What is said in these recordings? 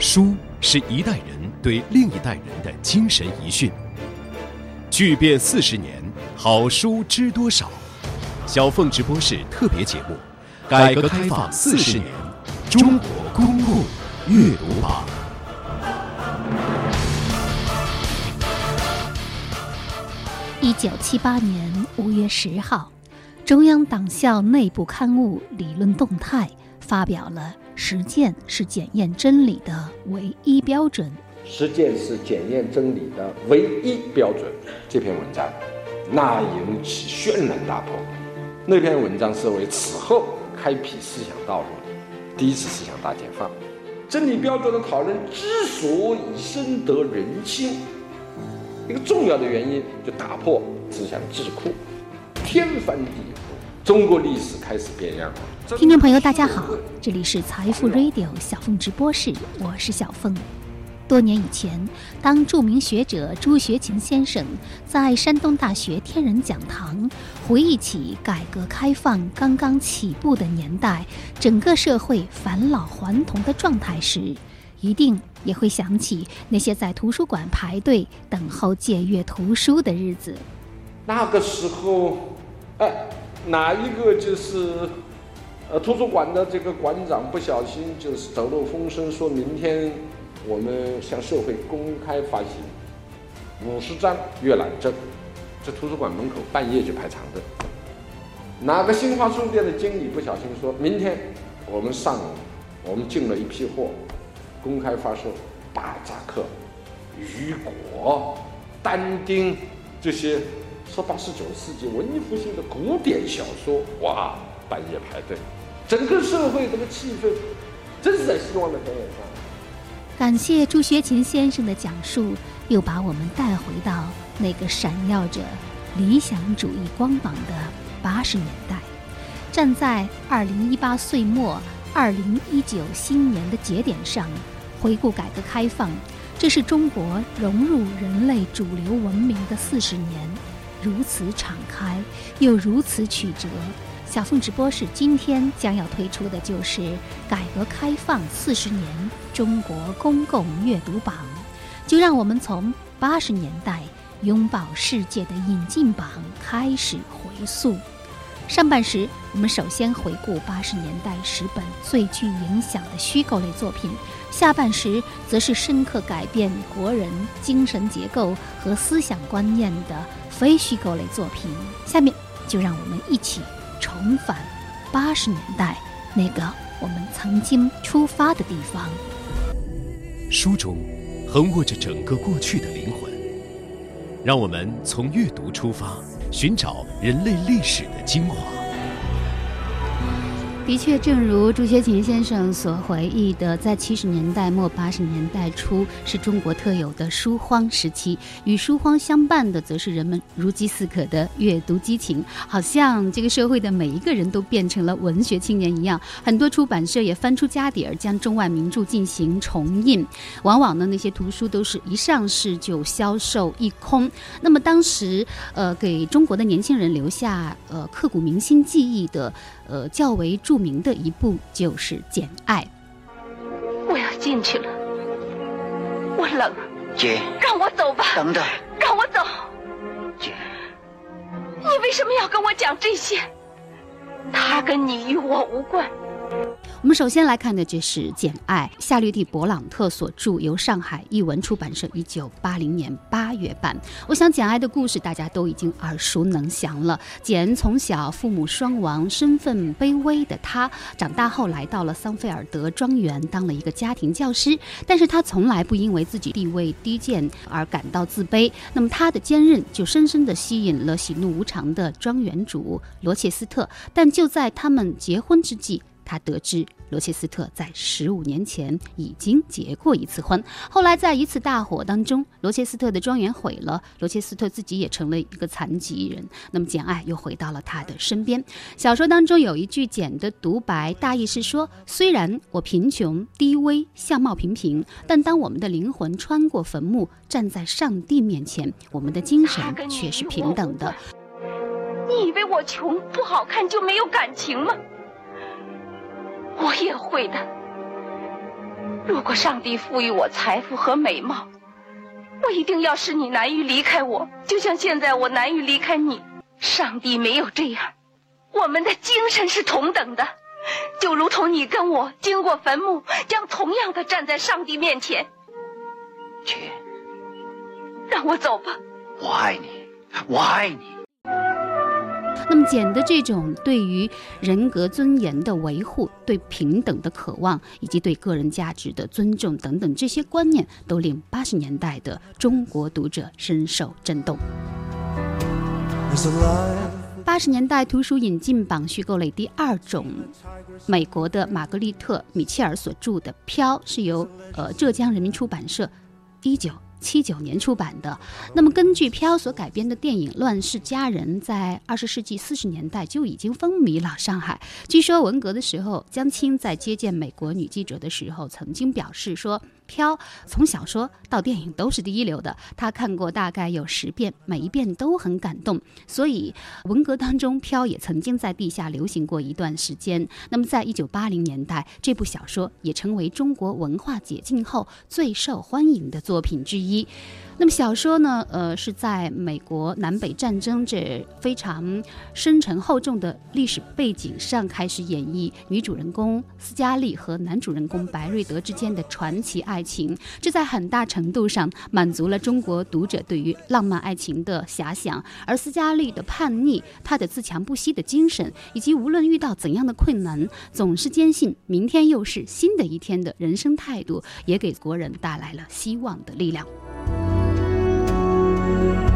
书是一代人对另一代人的精神遗训。巨变四十年，好书知多少？小凤直播室特别节目：改革开放四十年，中国公共阅读榜。一九七八年五月十号，中央党校内部刊物《理论动态》发表了。实践是检验真理的唯一标准。实践是检验真理的唯一标准。这篇文章那引起轩然大波。那篇文章是为此后开辟思想道路第一次思想大解放。真理标准的讨论之所以深得人心，一个重要的原因就打破思想桎梏，天翻地覆，中国历史开始变样。听众朋友，大家好，这里是财富 Radio 小凤直播室，我是小凤。多年以前，当著名学者朱学勤先生在山东大学天人讲堂回忆起改革开放刚刚起步的年代，整个社会返老还童的状态时，一定也会想起那些在图书馆排队等候借阅图书的日子。那个时候，哎，哪一个就是？呃，图书馆的这个馆长不小心就是走漏风声，说明天我们向社会公开发行五十张阅览证，这图书馆门口半夜就排长队。哪个新华书店的经理不小心说，明天我们上午我们进了一批货，公开发售巴扎克、雨果、但丁这些说八十九世纪文艺复兴的古典小说，哇，半夜排队。整个社会这个气氛，真是在希望的田野上。感谢朱学勤先生的讲述，又把我们带回到那个闪耀着理想主义光芒的八十年代。站在二零一八岁末、二零一九新年的节点上，回顾改革开放，这是中国融入人类主流文明的四十年，如此敞开，又如此曲折。小凤直播室今天将要推出的就是《改革开放四十年中国公共阅读榜》，就让我们从八十年代拥抱世界的引进榜开始回溯。上半时，我们首先回顾八十年代十本最具影响的虚构类作品；下半时，则是深刻改变国人精神结构和思想观念的非虚构类作品。下面就让我们一起。重返八十年代那个我们曾经出发的地方。书中横卧着整个过去的灵魂，让我们从阅读出发，寻找人类历史的精华。的确，正如朱学勤先生所回忆的，在七十年代末八十年代初，是中国特有的书荒时期。与书荒相伴的，则是人们如饥似渴的阅读激情。好像这个社会的每一个人都变成了文学青年一样。很多出版社也翻出家底儿，将中外名著进行重印。往往呢，那些图书都是一上市就销售一空。那么当时，呃，给中国的年轻人留下呃刻骨铭心记忆的。呃，较为著名的一部就是《简爱》。我要进去了，我冷。姐，让我走吧。等等，让我走。姐，你为什么要跟我讲这些？他跟你与我无关。我们首先来看的就是《简爱》，夏绿蒂·勃朗特所著，由上海译文出版社一九八零年八月版。我想，《简爱》的故事大家都已经耳熟能详了。简从小父母双亡，身份卑微的她，长大后来到了桑菲尔德庄园，当了一个家庭教师。但是她从来不因为自己地位低贱而感到自卑。那么她的坚韧就深深地吸引了喜怒无常的庄园主罗切斯特。但就在他们结婚之际，他得知罗切斯特在十五年前已经结过一次婚，后来在一次大火当中，罗切斯特的庄园毁了，罗切斯特自己也成了一个残疾人。那么简爱又回到了他的身边。小说当中有一句简的独白，大意是说：虽然我贫穷低微，相貌平平，但当我们的灵魂穿过坟墓，站在上帝面前，我们的精神却是平等的。你以为我穷不好看就没有感情吗？我也会的。如果上帝赋予我财富和美貌，我一定要使你难于离开我，就像现在我难于离开你。上帝没有这样，我们的精神是同等的，就如同你跟我经过坟墓，将同样的站在上帝面前。去，让我走吧。我爱你，我爱你。那么简的这种对于人格尊严的维护、对平等的渴望以及对个人价值的尊重等等这些观念，都令八十年代的中国读者深受震动。八十年代图书引进榜虚构类第二种，美国的玛格丽特·米切尔所著的《飘》是由呃浙江人民出版社一九。七九年出版的。那么，根据《飘》所改编的电影《乱世佳人》在二十世纪四十年代就已经风靡了上海。据说文革的时候，江青在接见美国女记者的时候，曾经表示说。飘从小说到电影都是第一流的，他看过大概有十遍，每一遍都很感动。所以文革当中，飘也曾经在地下流行过一段时间。那么，在一九八零年代，这部小说也成为中国文化解禁后最受欢迎的作品之一。那么小说呢？呃，是在美国南北战争这非常深沉厚重的历史背景上开始演绎女主人公斯嘉丽和男主人公白瑞德之间的传奇爱情。这在很大程度上满足了中国读者对于浪漫爱情的遐想。而斯嘉丽的叛逆、她的自强不息的精神，以及无论遇到怎样的困难，总是坚信明天又是新的一天的人生态度，也给国人带来了希望的力量。Thank you.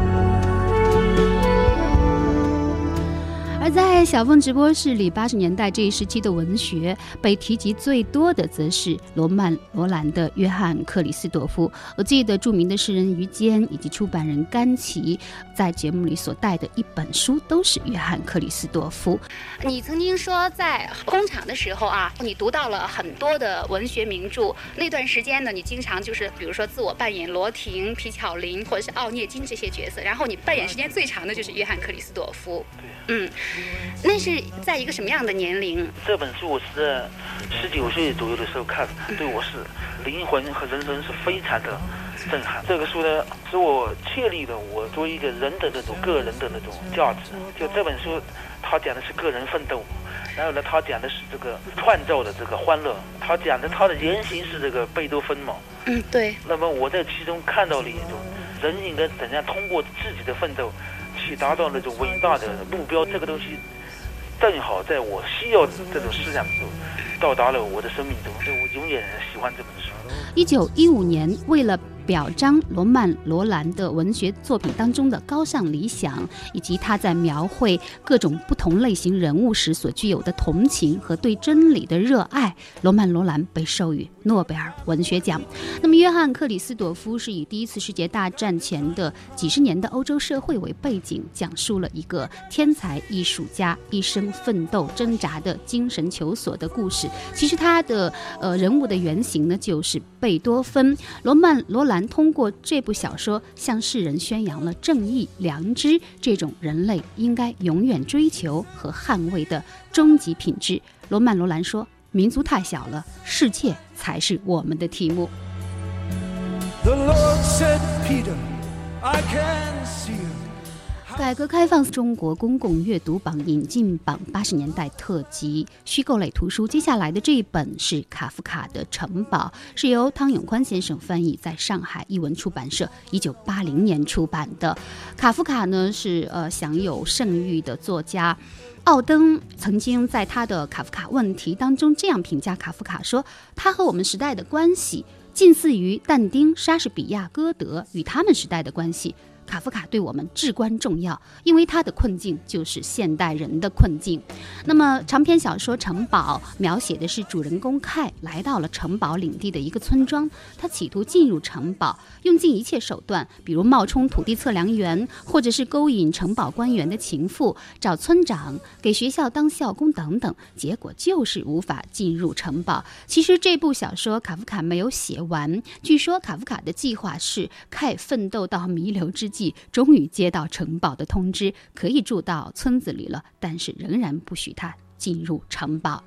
而在小凤直播室里，八十年代这一时期的文学被提及最多的，则是罗曼·罗兰的《约翰·克里斯朵夫》。我记得著名的诗人于坚以及出版人甘奇在节目里所带的一本书，都是约翰·克里斯朵夫。你曾经说，在工厂的时候啊，你读到了很多的文学名著。那段时间呢，你经常就是，比如说自我扮演罗婷、皮巧林或者是奥涅金这些角色，然后你扮演时间最长的就是约翰·克里斯朵夫。嗯。那是在一个什么样的年龄？这本书我是在十九岁左右的时候看，对我是灵魂和人生是非常的震撼。这个书呢，使我确立了我作为一个人的那种个人的那种价值。就这本书，它讲的是个人奋斗，然后呢，它讲的是这个创造的这个欢乐，它讲的它的原型是这个贝多芬嘛。嗯，对。那么我在其中看到了一种人应该怎样通过自己的奋斗。去达到那种伟大的目标，这个东西正好在我需要这种思想的时候，到达了我的生命中，所以我永远喜欢这本书。一九一五年，为了。表彰罗曼·罗兰的文学作品当中的高尚理想，以及他在描绘各种不同类型人物时所具有的同情和对真理的热爱，罗曼·罗兰被授予诺贝尔文学奖。那么，约翰·克里斯朵夫是以第一次世界大战前的几十年的欧洲社会为背景，讲述了一个天才艺术家一生奋斗挣扎的精神求索的故事。其实，他的呃人物的原型呢，就是贝多芬。罗曼·罗兰。通过这部小说向世人宣扬了正义、良知这种人类应该永远追求和捍卫的终极品质。罗曼·罗兰说：“民族太小了，世界才是我们的题目。”改革开放中国公共阅读榜引进榜八十年代特辑虚构类图书，接下来的这一本是卡夫卡的《城堡》，是由汤永宽先生翻译，在上海译文出版社一九八零年出版的。卡夫卡呢是呃享有盛誉的作家，奥登曾经在他的《卡夫卡问题》当中这样评价卡夫卡说：“他和我们时代的关系近似于但丁、莎士比亚、歌德与他们时代的关系。”卡夫卡对我们至关重要，因为他的困境就是现代人的困境。那么，长篇小说《城堡》描写的是主人公凯来到了城堡领地的一个村庄，他企图进入城堡，用尽一切手段，比如冒充土地测量员，或者是勾引城堡官员的情妇，找村长给学校当校工等等，结果就是无法进入城堡。其实这部小说卡夫卡没有写完，据说卡夫卡的计划是凯奋斗到弥留之际。终于接到城堡的通知，可以住到村子里了，但是仍然不许他进入城堡。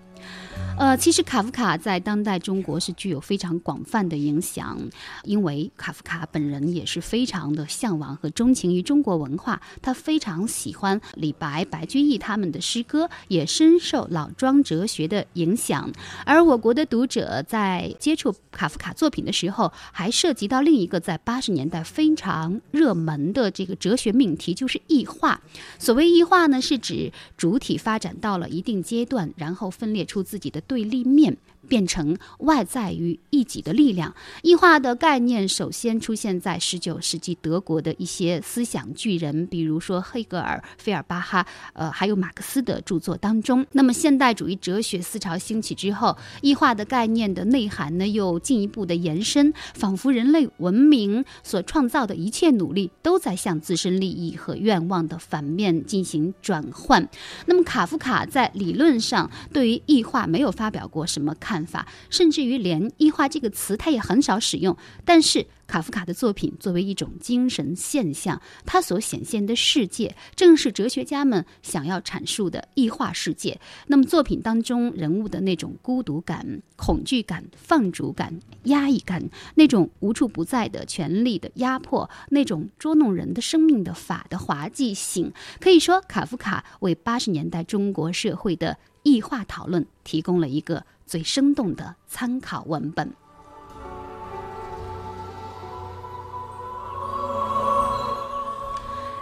呃，其实卡夫卡在当代中国是具有非常广泛的影响，因为卡夫卡本人也是非常的向往和钟情于中国文化，他非常喜欢李白、白居易他们的诗歌，也深受老庄哲学的影响。而我国的读者在接触卡夫卡作品的时候，还涉及到另一个在八十年代非常热门的这个哲学命题，就是异化。所谓异化呢，是指主体发展到了一定阶段，然后分裂出自己的。对立面变成外在于一己的力量，异化的概念首先出现在十九世纪德国的一些思想巨人，比如说黑格尔、费尔巴哈，呃，还有马克思的著作当中。那么现代主义哲学思潮兴起之后，异化的概念的内涵呢又进一步的延伸，仿佛人类文明所创造的一切努力都在向自身利益和愿望的反面进行转换。那么卡夫卡在理论上对于异化没有。发表过什么看办法？甚至于连“异化”这个词，他也很少使用。但是，卡夫卡的作品作为一种精神现象，他所显现的世界，正是哲学家们想要阐述的异化世界。那么，作品当中人物的那种孤独感、恐惧感、放逐感、压抑感，那种无处不在的权力的压迫，那种捉弄人的生命的法的滑稽性，可以说，卡夫卡为八十年代中国社会的。异化讨论提供了一个最生动的参考文本。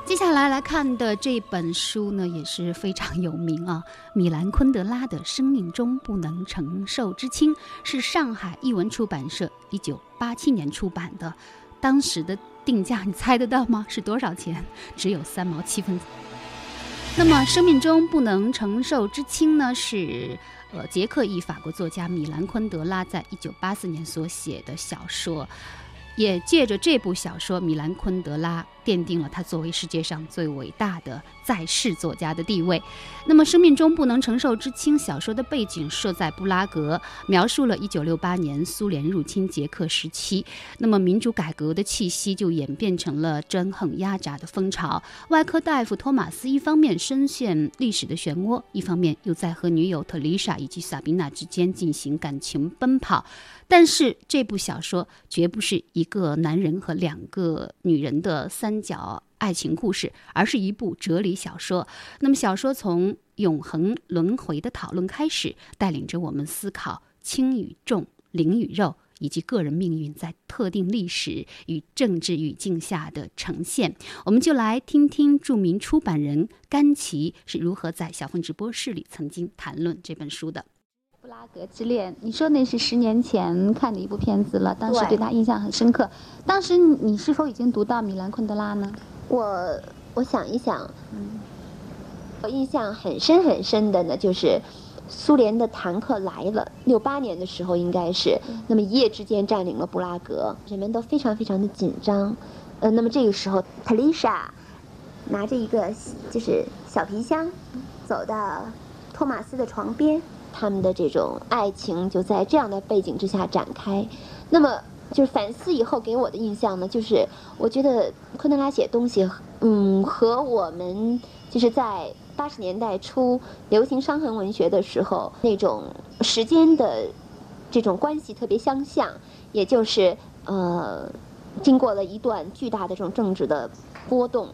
接下来来看的这本书呢，也是非常有名啊，米兰昆德拉的《生命中不能承受之轻》是上海译文出版社一九八七年出版的，当时的定价你猜得到吗？是多少钱？只有三毛七分。那么，生命中不能承受之轻呢？是呃，捷克裔法国作家米兰昆德拉在一九八四年所写的小说。也借着这部小说，米兰昆德拉奠定了他作为世界上最伟大的在世作家的地位。那么，《生命中不能承受之轻》小说的背景设在布拉格，描述了1968年苏联入侵捷克时期。那么，民主改革的气息就演变成了专横压榨的风潮。外科大夫托马斯一方面深陷历史的漩涡，一方面又在和女友特丽莎以及萨宾娜之间进行感情奔跑。但是这部小说绝不是一个男人和两个女人的三角爱情故事，而是一部哲理小说。那么，小说从永恒轮回的讨论开始，带领着我们思考轻与重、灵与肉，以及个人命运在特定历史与政治语境下的呈现。我们就来听听著名出版人甘奇是如何在小凤直播室里曾经谈论这本书的。布拉格之恋，你说那是十年前看的一部片子了，当时对他印象很深刻。当时你是否已经读到米兰昆德拉呢？我我想一想，嗯我印象很深很深的呢，就是苏联的坦克来了，六八年的时候应该是，那么一夜之间占领了布拉格，人们都非常非常的紧张。呃，那么这个时候，特丽莎拿着一个就是小皮箱，走到托马斯的床边。他们的这种爱情就在这样的背景之下展开，那么就是反思以后给我的印象呢，就是我觉得昆德拉写东西，嗯，和我们就是在八十年代初流行伤痕文学的时候那种时间的这种关系特别相像，也就是呃，经过了一段巨大的这种政治的波动，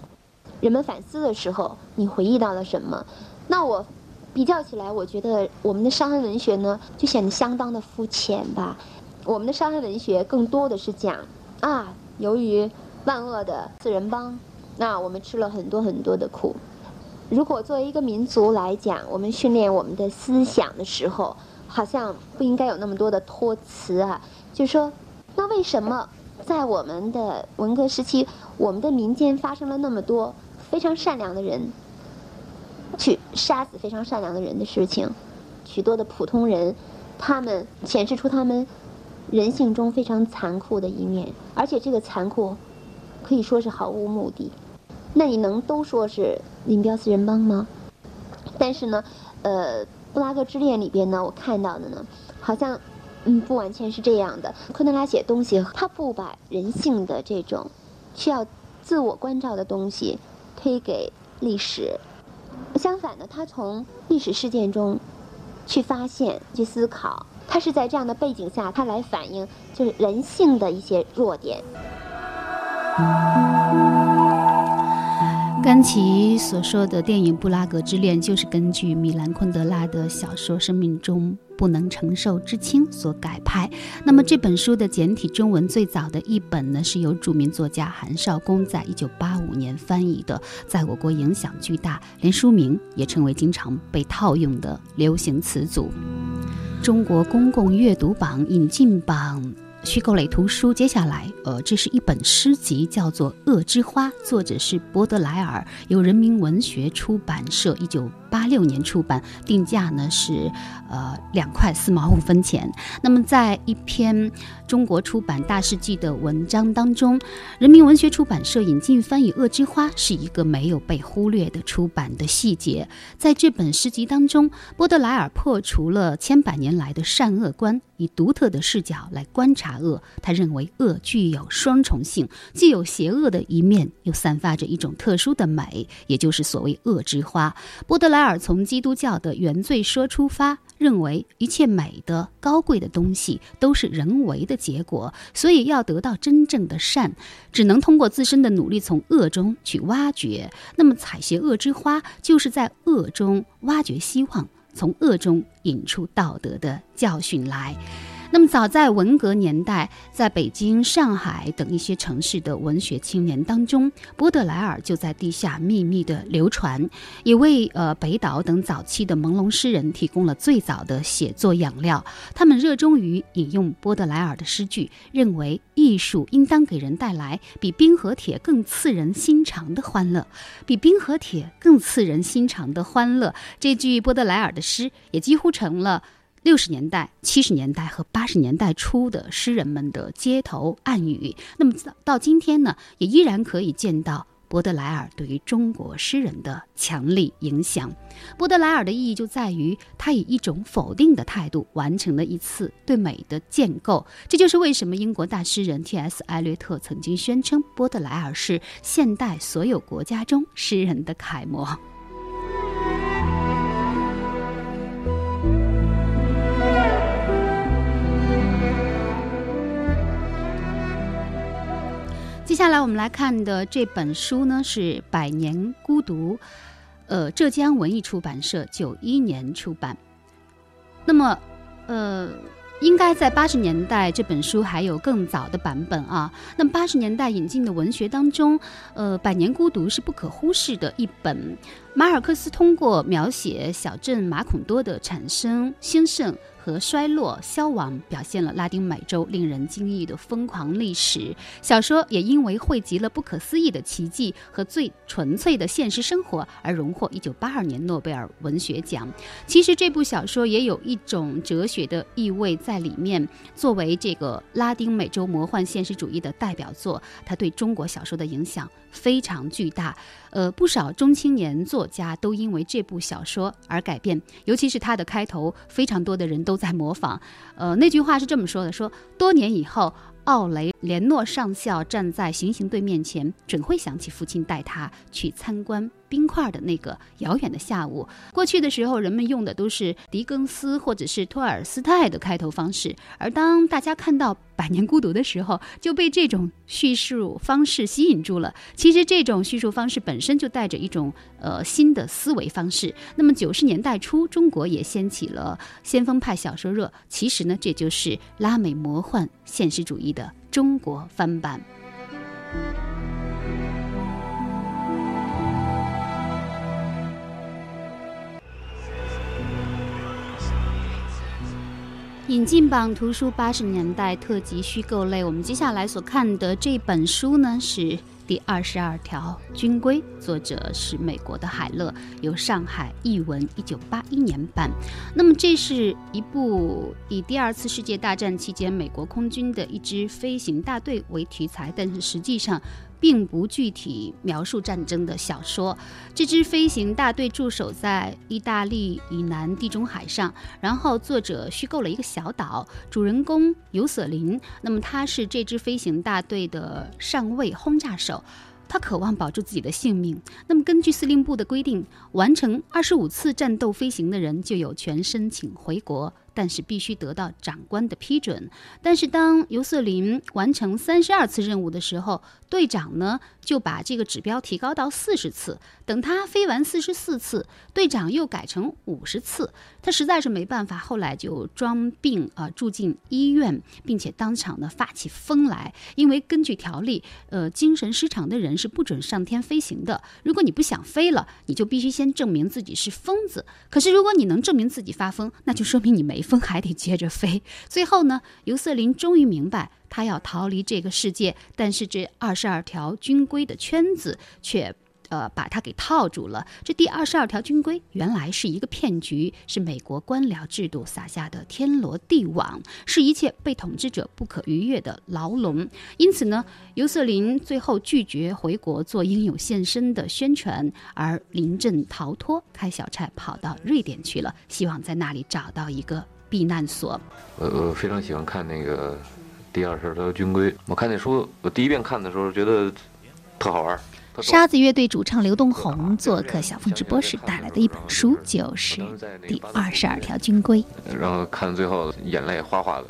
人们反思的时候，你回忆到了什么？那我。比较起来，我觉得我们的伤痕文学呢，就显得相当的肤浅吧。我们的伤痕文学更多的是讲啊，由于万恶的四人帮，那我们吃了很多很多的苦。如果作为一个民族来讲，我们训练我们的思想的时候，好像不应该有那么多的托词啊。就说，那为什么在我们的文革时期，我们的民间发生了那么多非常善良的人？去杀死非常善良的人的事情，许多的普通人，他们显示出他们人性中非常残酷的一面，而且这个残酷可以说是毫无目的。那你能都说是林彪四人帮吗？但是呢，呃，《布拉格之恋》里边呢，我看到的呢，好像嗯不完全是这样的。昆德拉写东西，他不把人性的这种需要自我关照的东西推给历史。相反的，他从历史事件中去发现、去思考。他是在这样的背景下，他来反映就是人性的一些弱点。甘奇所说的电影《布拉格之恋》就是根据米兰昆德拉的小说《生命中不能承受之轻》所改拍。那么这本书的简体中文最早的一本呢，是由著名作家韩少功在一九八五年翻译的，在我国影响巨大，连书名也成为经常被套用的流行词组。中国公共阅读榜引进榜。虚构类图书，接下来，呃，这是一本诗集，叫做《恶之花》，作者是波德莱尔，由人民文学出版社一九八六年出版，定价呢是，呃，两块四毛五分钱。那么，在一篇中国出版大事记的文章当中，人民文学出版社引进翻译《恶之花》是一个没有被忽略的出版的细节。在这本诗集当中，波德莱尔破除了千百年来的善恶观。以独特的视角来观察恶，他认为恶具有双重性，既有邪恶的一面，又散发着一种特殊的美，也就是所谓恶之花。波德莱尔从基督教的原罪说出发，认为一切美的、高贵的东西都是人为的结果，所以要得到真正的善，只能通过自身的努力从恶中去挖掘。那么采撷恶之花，就是在恶中挖掘希望。从恶中引出道德的教训来。那么，早在文革年代，在北京、上海等一些城市的文学青年当中，波德莱尔就在地下秘密的流传，也为呃北岛等早期的朦胧诗人提供了最早的写作养料。他们热衷于引用波德莱尔的诗句，认为艺术应当给人带来比冰和铁更刺人心肠的欢乐，比冰和铁更刺人心肠的欢乐。这句波德莱尔的诗也几乎成了。六十年代、七十年代和八十年代初的诗人们的街头暗语，那么到今天呢，也依然可以见到波德莱尔对于中国诗人的强力影响。波德莱尔的意义就在于，他以一种否定的态度完成了一次对美的建构。这就是为什么英国大诗人 T.S. 艾略特曾经宣称，波德莱尔是现代所有国家中诗人的楷模。接下来我们来看的这本书呢是《百年孤独》，呃，浙江文艺出版社九一年出版。那么，呃，应该在八十年代这本书还有更早的版本啊。那么八十年代引进的文学当中，呃，《百年孤独》是不可忽视的一本。马尔克斯通过描写小镇马孔多的产生、兴盛。和衰落、消亡，表现了拉丁美洲令人惊异的疯狂历史。小说也因为汇集了不可思议的奇迹和最纯粹的现实生活而荣获1982年诺贝尔文学奖。其实这部小说也有一种哲学的意味在里面。作为这个拉丁美洲魔幻现实主义的代表作，它对中国小说的影响非常巨大。呃，不少中青年作家都因为这部小说而改变，尤其是它的开头，非常多的人都在模仿。呃，那句话是这么说的：说多年以后。奥雷连诺上校站在行刑队面前，准会想起父亲带他去参观冰块的那个遥远的下午。过去的时候，人们用的都是狄更斯或者是托尔斯泰的开头方式，而当大家看到《百年孤独》的时候，就被这种叙述方式吸引住了。其实，这种叙述方式本身就带着一种呃新的思维方式。那么，九十年代初，中国也掀起了先锋派小说热。其实呢，这就是拉美魔幻现实主义。的中国翻版，引进榜图书八十年代特辑虚构类。我们接下来所看的这本书呢是。第二十二条军规，作者是美国的海勒，由上海译文，一九八一年版。那么，这是一部以第二次世界大战期间美国空军的一支飞行大队为题材，但是实际上。并不具体描述战争的小说。这支飞行大队驻守在意大利以南地中海上，然后作者虚构了一个小岛，主人公尤瑟林。那么他是这支飞行大队的上尉轰炸手。他渴望保住自己的性命。那么，根据司令部的规定，完成二十五次战斗飞行的人就有权申请回国。但是必须得到长官的批准。但是当尤瑟林完成三十二次任务的时候，队长呢就把这个指标提高到四十次。等他飞完四十四次，队长又改成五十次。他实在是没办法，后来就装病啊，住进医院，并且当场呢发起疯来。因为根据条例，呃，精神失常的人是不准上天飞行的。如果你不想飞了，你就必须先证明自己是疯子。可是如果你能证明自己发疯，那就说明你没。风还得接着飞。最后呢，尤瑟林终于明白，他要逃离这个世界，但是这二十二条军规的圈子却。呃，把他给套住了。这第二十二条军规原来是一个骗局，是美国官僚制度撒下的天罗地网，是一切被统治者不可逾越的牢笼。因此呢，尤瑟林最后拒绝回国做英勇献身的宣传，而临阵逃脱，开小差跑到瑞典去了，希望在那里找到一个避难所。我我非常喜欢看那个第二十二条军规。我看那书，我第一遍看的时候觉得特好玩。沙子乐队主唱刘东红做客小凤直播时带来的一本书，就是《第二十二条军规》。然后看最后眼泪哗哗的，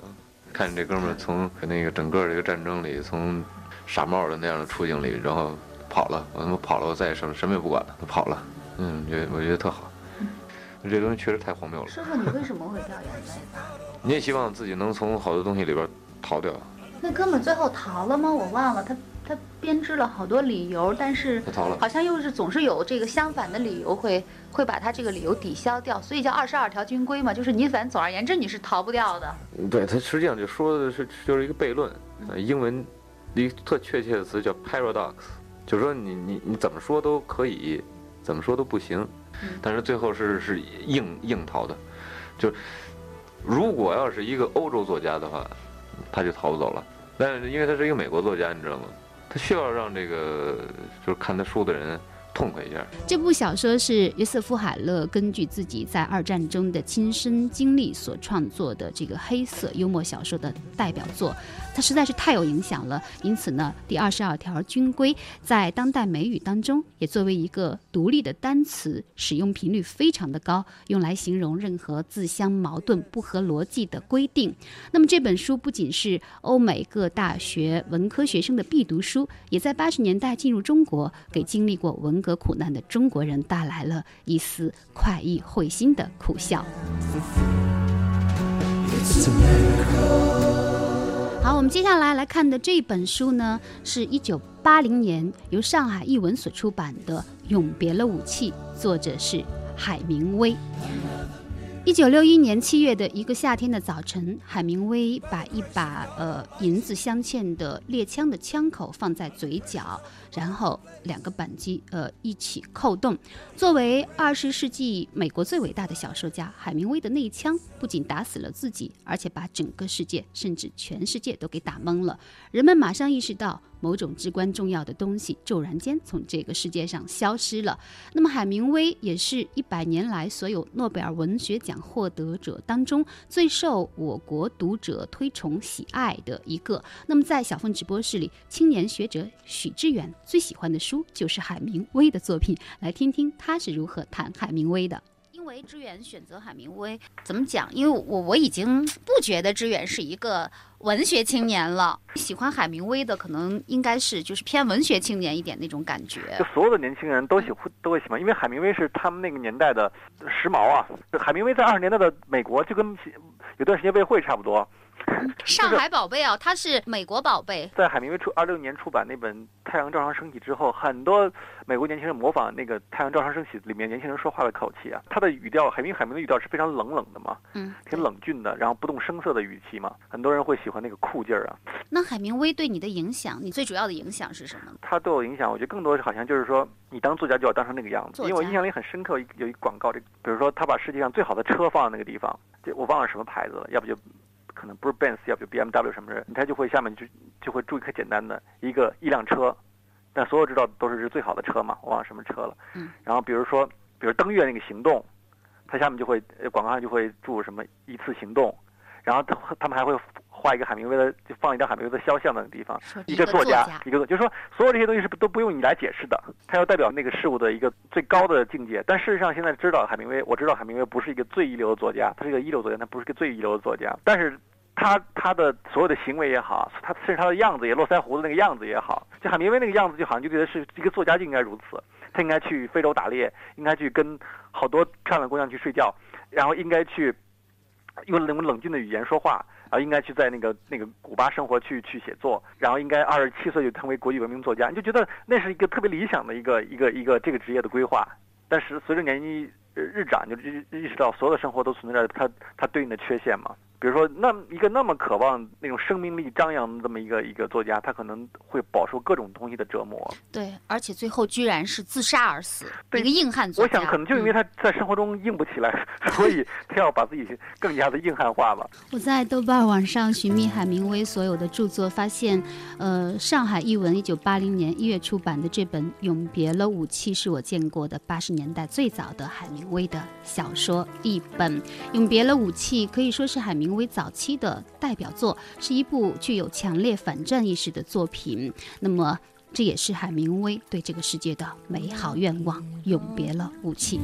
看这哥们儿从那个整个这个战争里，从傻帽的那样的处境里，然后跑了，我他妈跑了，我再也什么什么也不管了，跑了。嗯，觉我觉得特好。这东西确实太荒谬了。师傅，你为什么会掉眼泪？你也希望自己能从好多东西里边逃掉。那哥们最后逃了吗？我忘了他。他编织了好多理由，但是好像又是总是有这个相反的理由，会会把他这个理由抵消掉，所以叫二十二条军规嘛，就是你反正总而言之你是逃不掉的。对他实际上就说的是就是一个悖论，英文一个特确切的词叫 paradox，就是说你你你怎么说都可以，怎么说都不行，但是最后是是硬硬逃的，就如果要是一个欧洲作家的话，他就逃不走了，但是因为他是一个美国作家，你知道吗？他需要让这个就是看他书的人痛快一下。这部小说是约瑟夫·海勒根据自己在二战中的亲身经历所创作的这个黑色幽默小说的代表作。它实在是太有影响了，因此呢，第二十二条军规在当代美语当中也作为一个独立的单词，使用频率非常的高，用来形容任何自相矛盾、不合逻辑的规定。那么这本书不仅是欧美各大学文科学生的必读书，也在八十年代进入中国，给经历过文革苦难的中国人带来了一丝快意会心的苦笑。好，我们接下来来看的这本书呢，是一九八零年由上海译文所出版的《永别了武器》，作者是海明威。一九六一年七月的一个夏天的早晨，海明威把一把呃银子镶嵌的猎枪的枪口放在嘴角。然后两个扳机呃一起扣动。作为二十世纪美国最伟大的小说家，海明威的那一枪不仅打死了自己，而且把整个世界甚至全世界都给打懵了。人们马上意识到，某种至关重要的东西骤然间从这个世界上消失了。那么海明威也是一百年来所有诺贝尔文学奖获得者当中最受我国读者推崇喜爱的一个。那么在小凤直播室里，青年学者许志远。最喜欢的书就是海明威的作品，来听听他是如何谈海明威的。因为知远选择海明威，怎么讲？因为我我已经不觉得知远是一个文学青年了。喜欢海明威的，可能应该是就是偏文学青年一点那种感觉。就所有的年轻人都喜欢都会喜欢，因为海明威是他们那个年代的时髦啊。海明威在二十年代的美国就跟有段时间魏会差不多。上海宝贝啊，他是美国宝贝。在海明威出二六年出版那本《太阳照常升起》之后，很多美国年轻人模仿那个《太阳照常升起》里面年轻人说话的口气啊，他的语调，海明海明的语调是非常冷冷的嘛，嗯，挺冷峻的，然后不动声色的语气嘛，很多人会喜欢那个酷劲儿啊。那海明威对你的影响，你最主要的影响是什么？他对我影响，我觉得更多是好像就是说，你当作家就要当成那个样子。因为我印象里很深刻，有一广告，这比如说他把世界上最好的车放在那个地方，这我忘了什么牌子了，要不就。可能不是 Benz，要不 BMW 什么人，他就会下面就就会注一个简单的一个一辆车，但所有知道都是是最好的车嘛，我忘了什么车了。嗯。然后比如说，比如登月那个行动，它下面就会广告上就会注什么一次行动，然后他他们还会画一个海明威的，就放一张海明威的肖像的地方，一个作家，一个就是说所有这些东西是都不用你来解释的，他要代表那个事物的一个最高的境界。但事实上现在知道海明威，我知道海明威不是一个最一流的作家，他是一个一流作家，他不是个最一流的作家，但是。他他的所有的行为也好，他甚至他的样子也络腮胡子那个样子也好，就海明威那个样子，就好像就觉得是一个作家就应该如此，他应该去非洲打猎，应该去跟好多漂亮姑娘去睡觉，然后应该去用那种冷静的语言说话，然后应该去在那个那个古巴生活去去写作，然后应该二十七岁就成为国际文明作家，你就觉得那是一个特别理想的一个一个一个这个职业的规划，但是随着年纪日长，就意意识到所有的生活都存在着它它对应的缺陷嘛。比如说，那一个那么渴望那种生命力张扬的这么一个一个作家，他可能会饱受各种东西的折磨。对，而且最后居然是自杀而死，一个硬汉作家。我想，可能就因为他在生活中硬不起来，所以他要把自己更加的硬汉化吧。我在豆瓣网上寻觅海明威所有的著作，发现，呃，上海译文一九八零年一月出版的这本《永别了武器》是我见过的八十年代最早的海明威的小说一本。《永别了武器》可以说是海明。为早期的代表作，是一部具有强烈反战意识的作品。那么，这也是海明威对这个世界的美好愿望。永别了武器。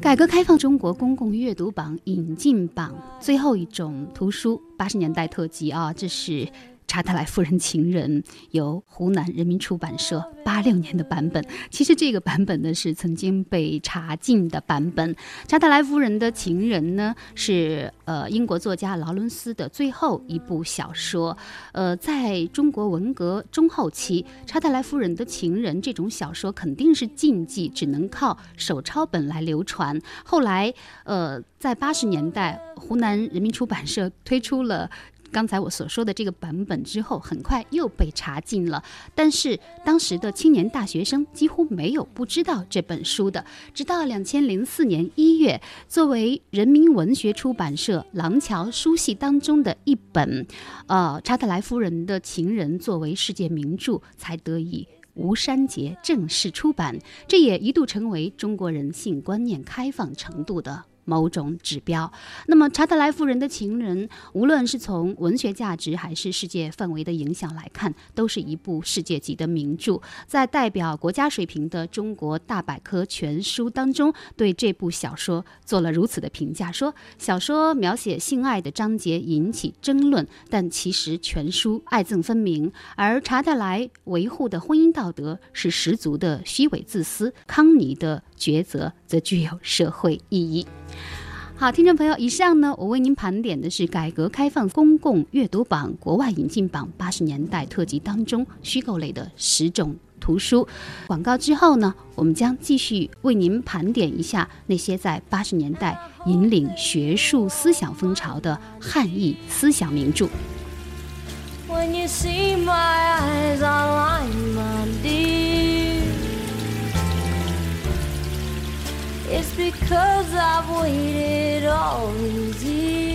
改革开放中国公共阅读榜引进榜最后一种图书，八十年代特辑啊，这是。查特莱夫人情人由湖南人民出版社八六年的版本，其实这个版本呢是曾经被查禁的版本。查特莱夫人的情人呢是呃英国作家劳伦斯的最后一部小说。呃，在中国文革中后期，查特莱夫人的情人这种小说肯定是禁忌，只能靠手抄本来流传。后来，呃，在八十年代，湖南人民出版社推出了。刚才我所说的这个版本之后，很快又被查禁了。但是当时的青年大学生几乎没有不知道这本书的。直到两千零四年一月，作为人民文学出版社廊桥书系当中的一本，呃，查特莱夫人的情人作为世界名著，才得以无删节正式出版。这也一度成为中国人性观念开放程度的。某种指标。那么，查特莱夫人的情人，无论是从文学价值还是世界范围的影响来看，都是一部世界级的名著。在代表国家水平的中国大百科全书当中，对这部小说做了如此的评价：说小说描写性爱的章节引起争论，但其实全书爱憎分明；而查特莱维护的婚姻道德是十足的虚伪自私。康妮的抉择则具有社会意义。好，听众朋友，以上呢，我为您盘点的是改革开放公共阅读榜国外引进榜八十年代特辑当中虚构类的十种图书。广告之后呢，我们将继续为您盘点一下那些在八十年代引领学术思想风潮的汉译思想名著。When you see my eyes, It's because I've waited all these years.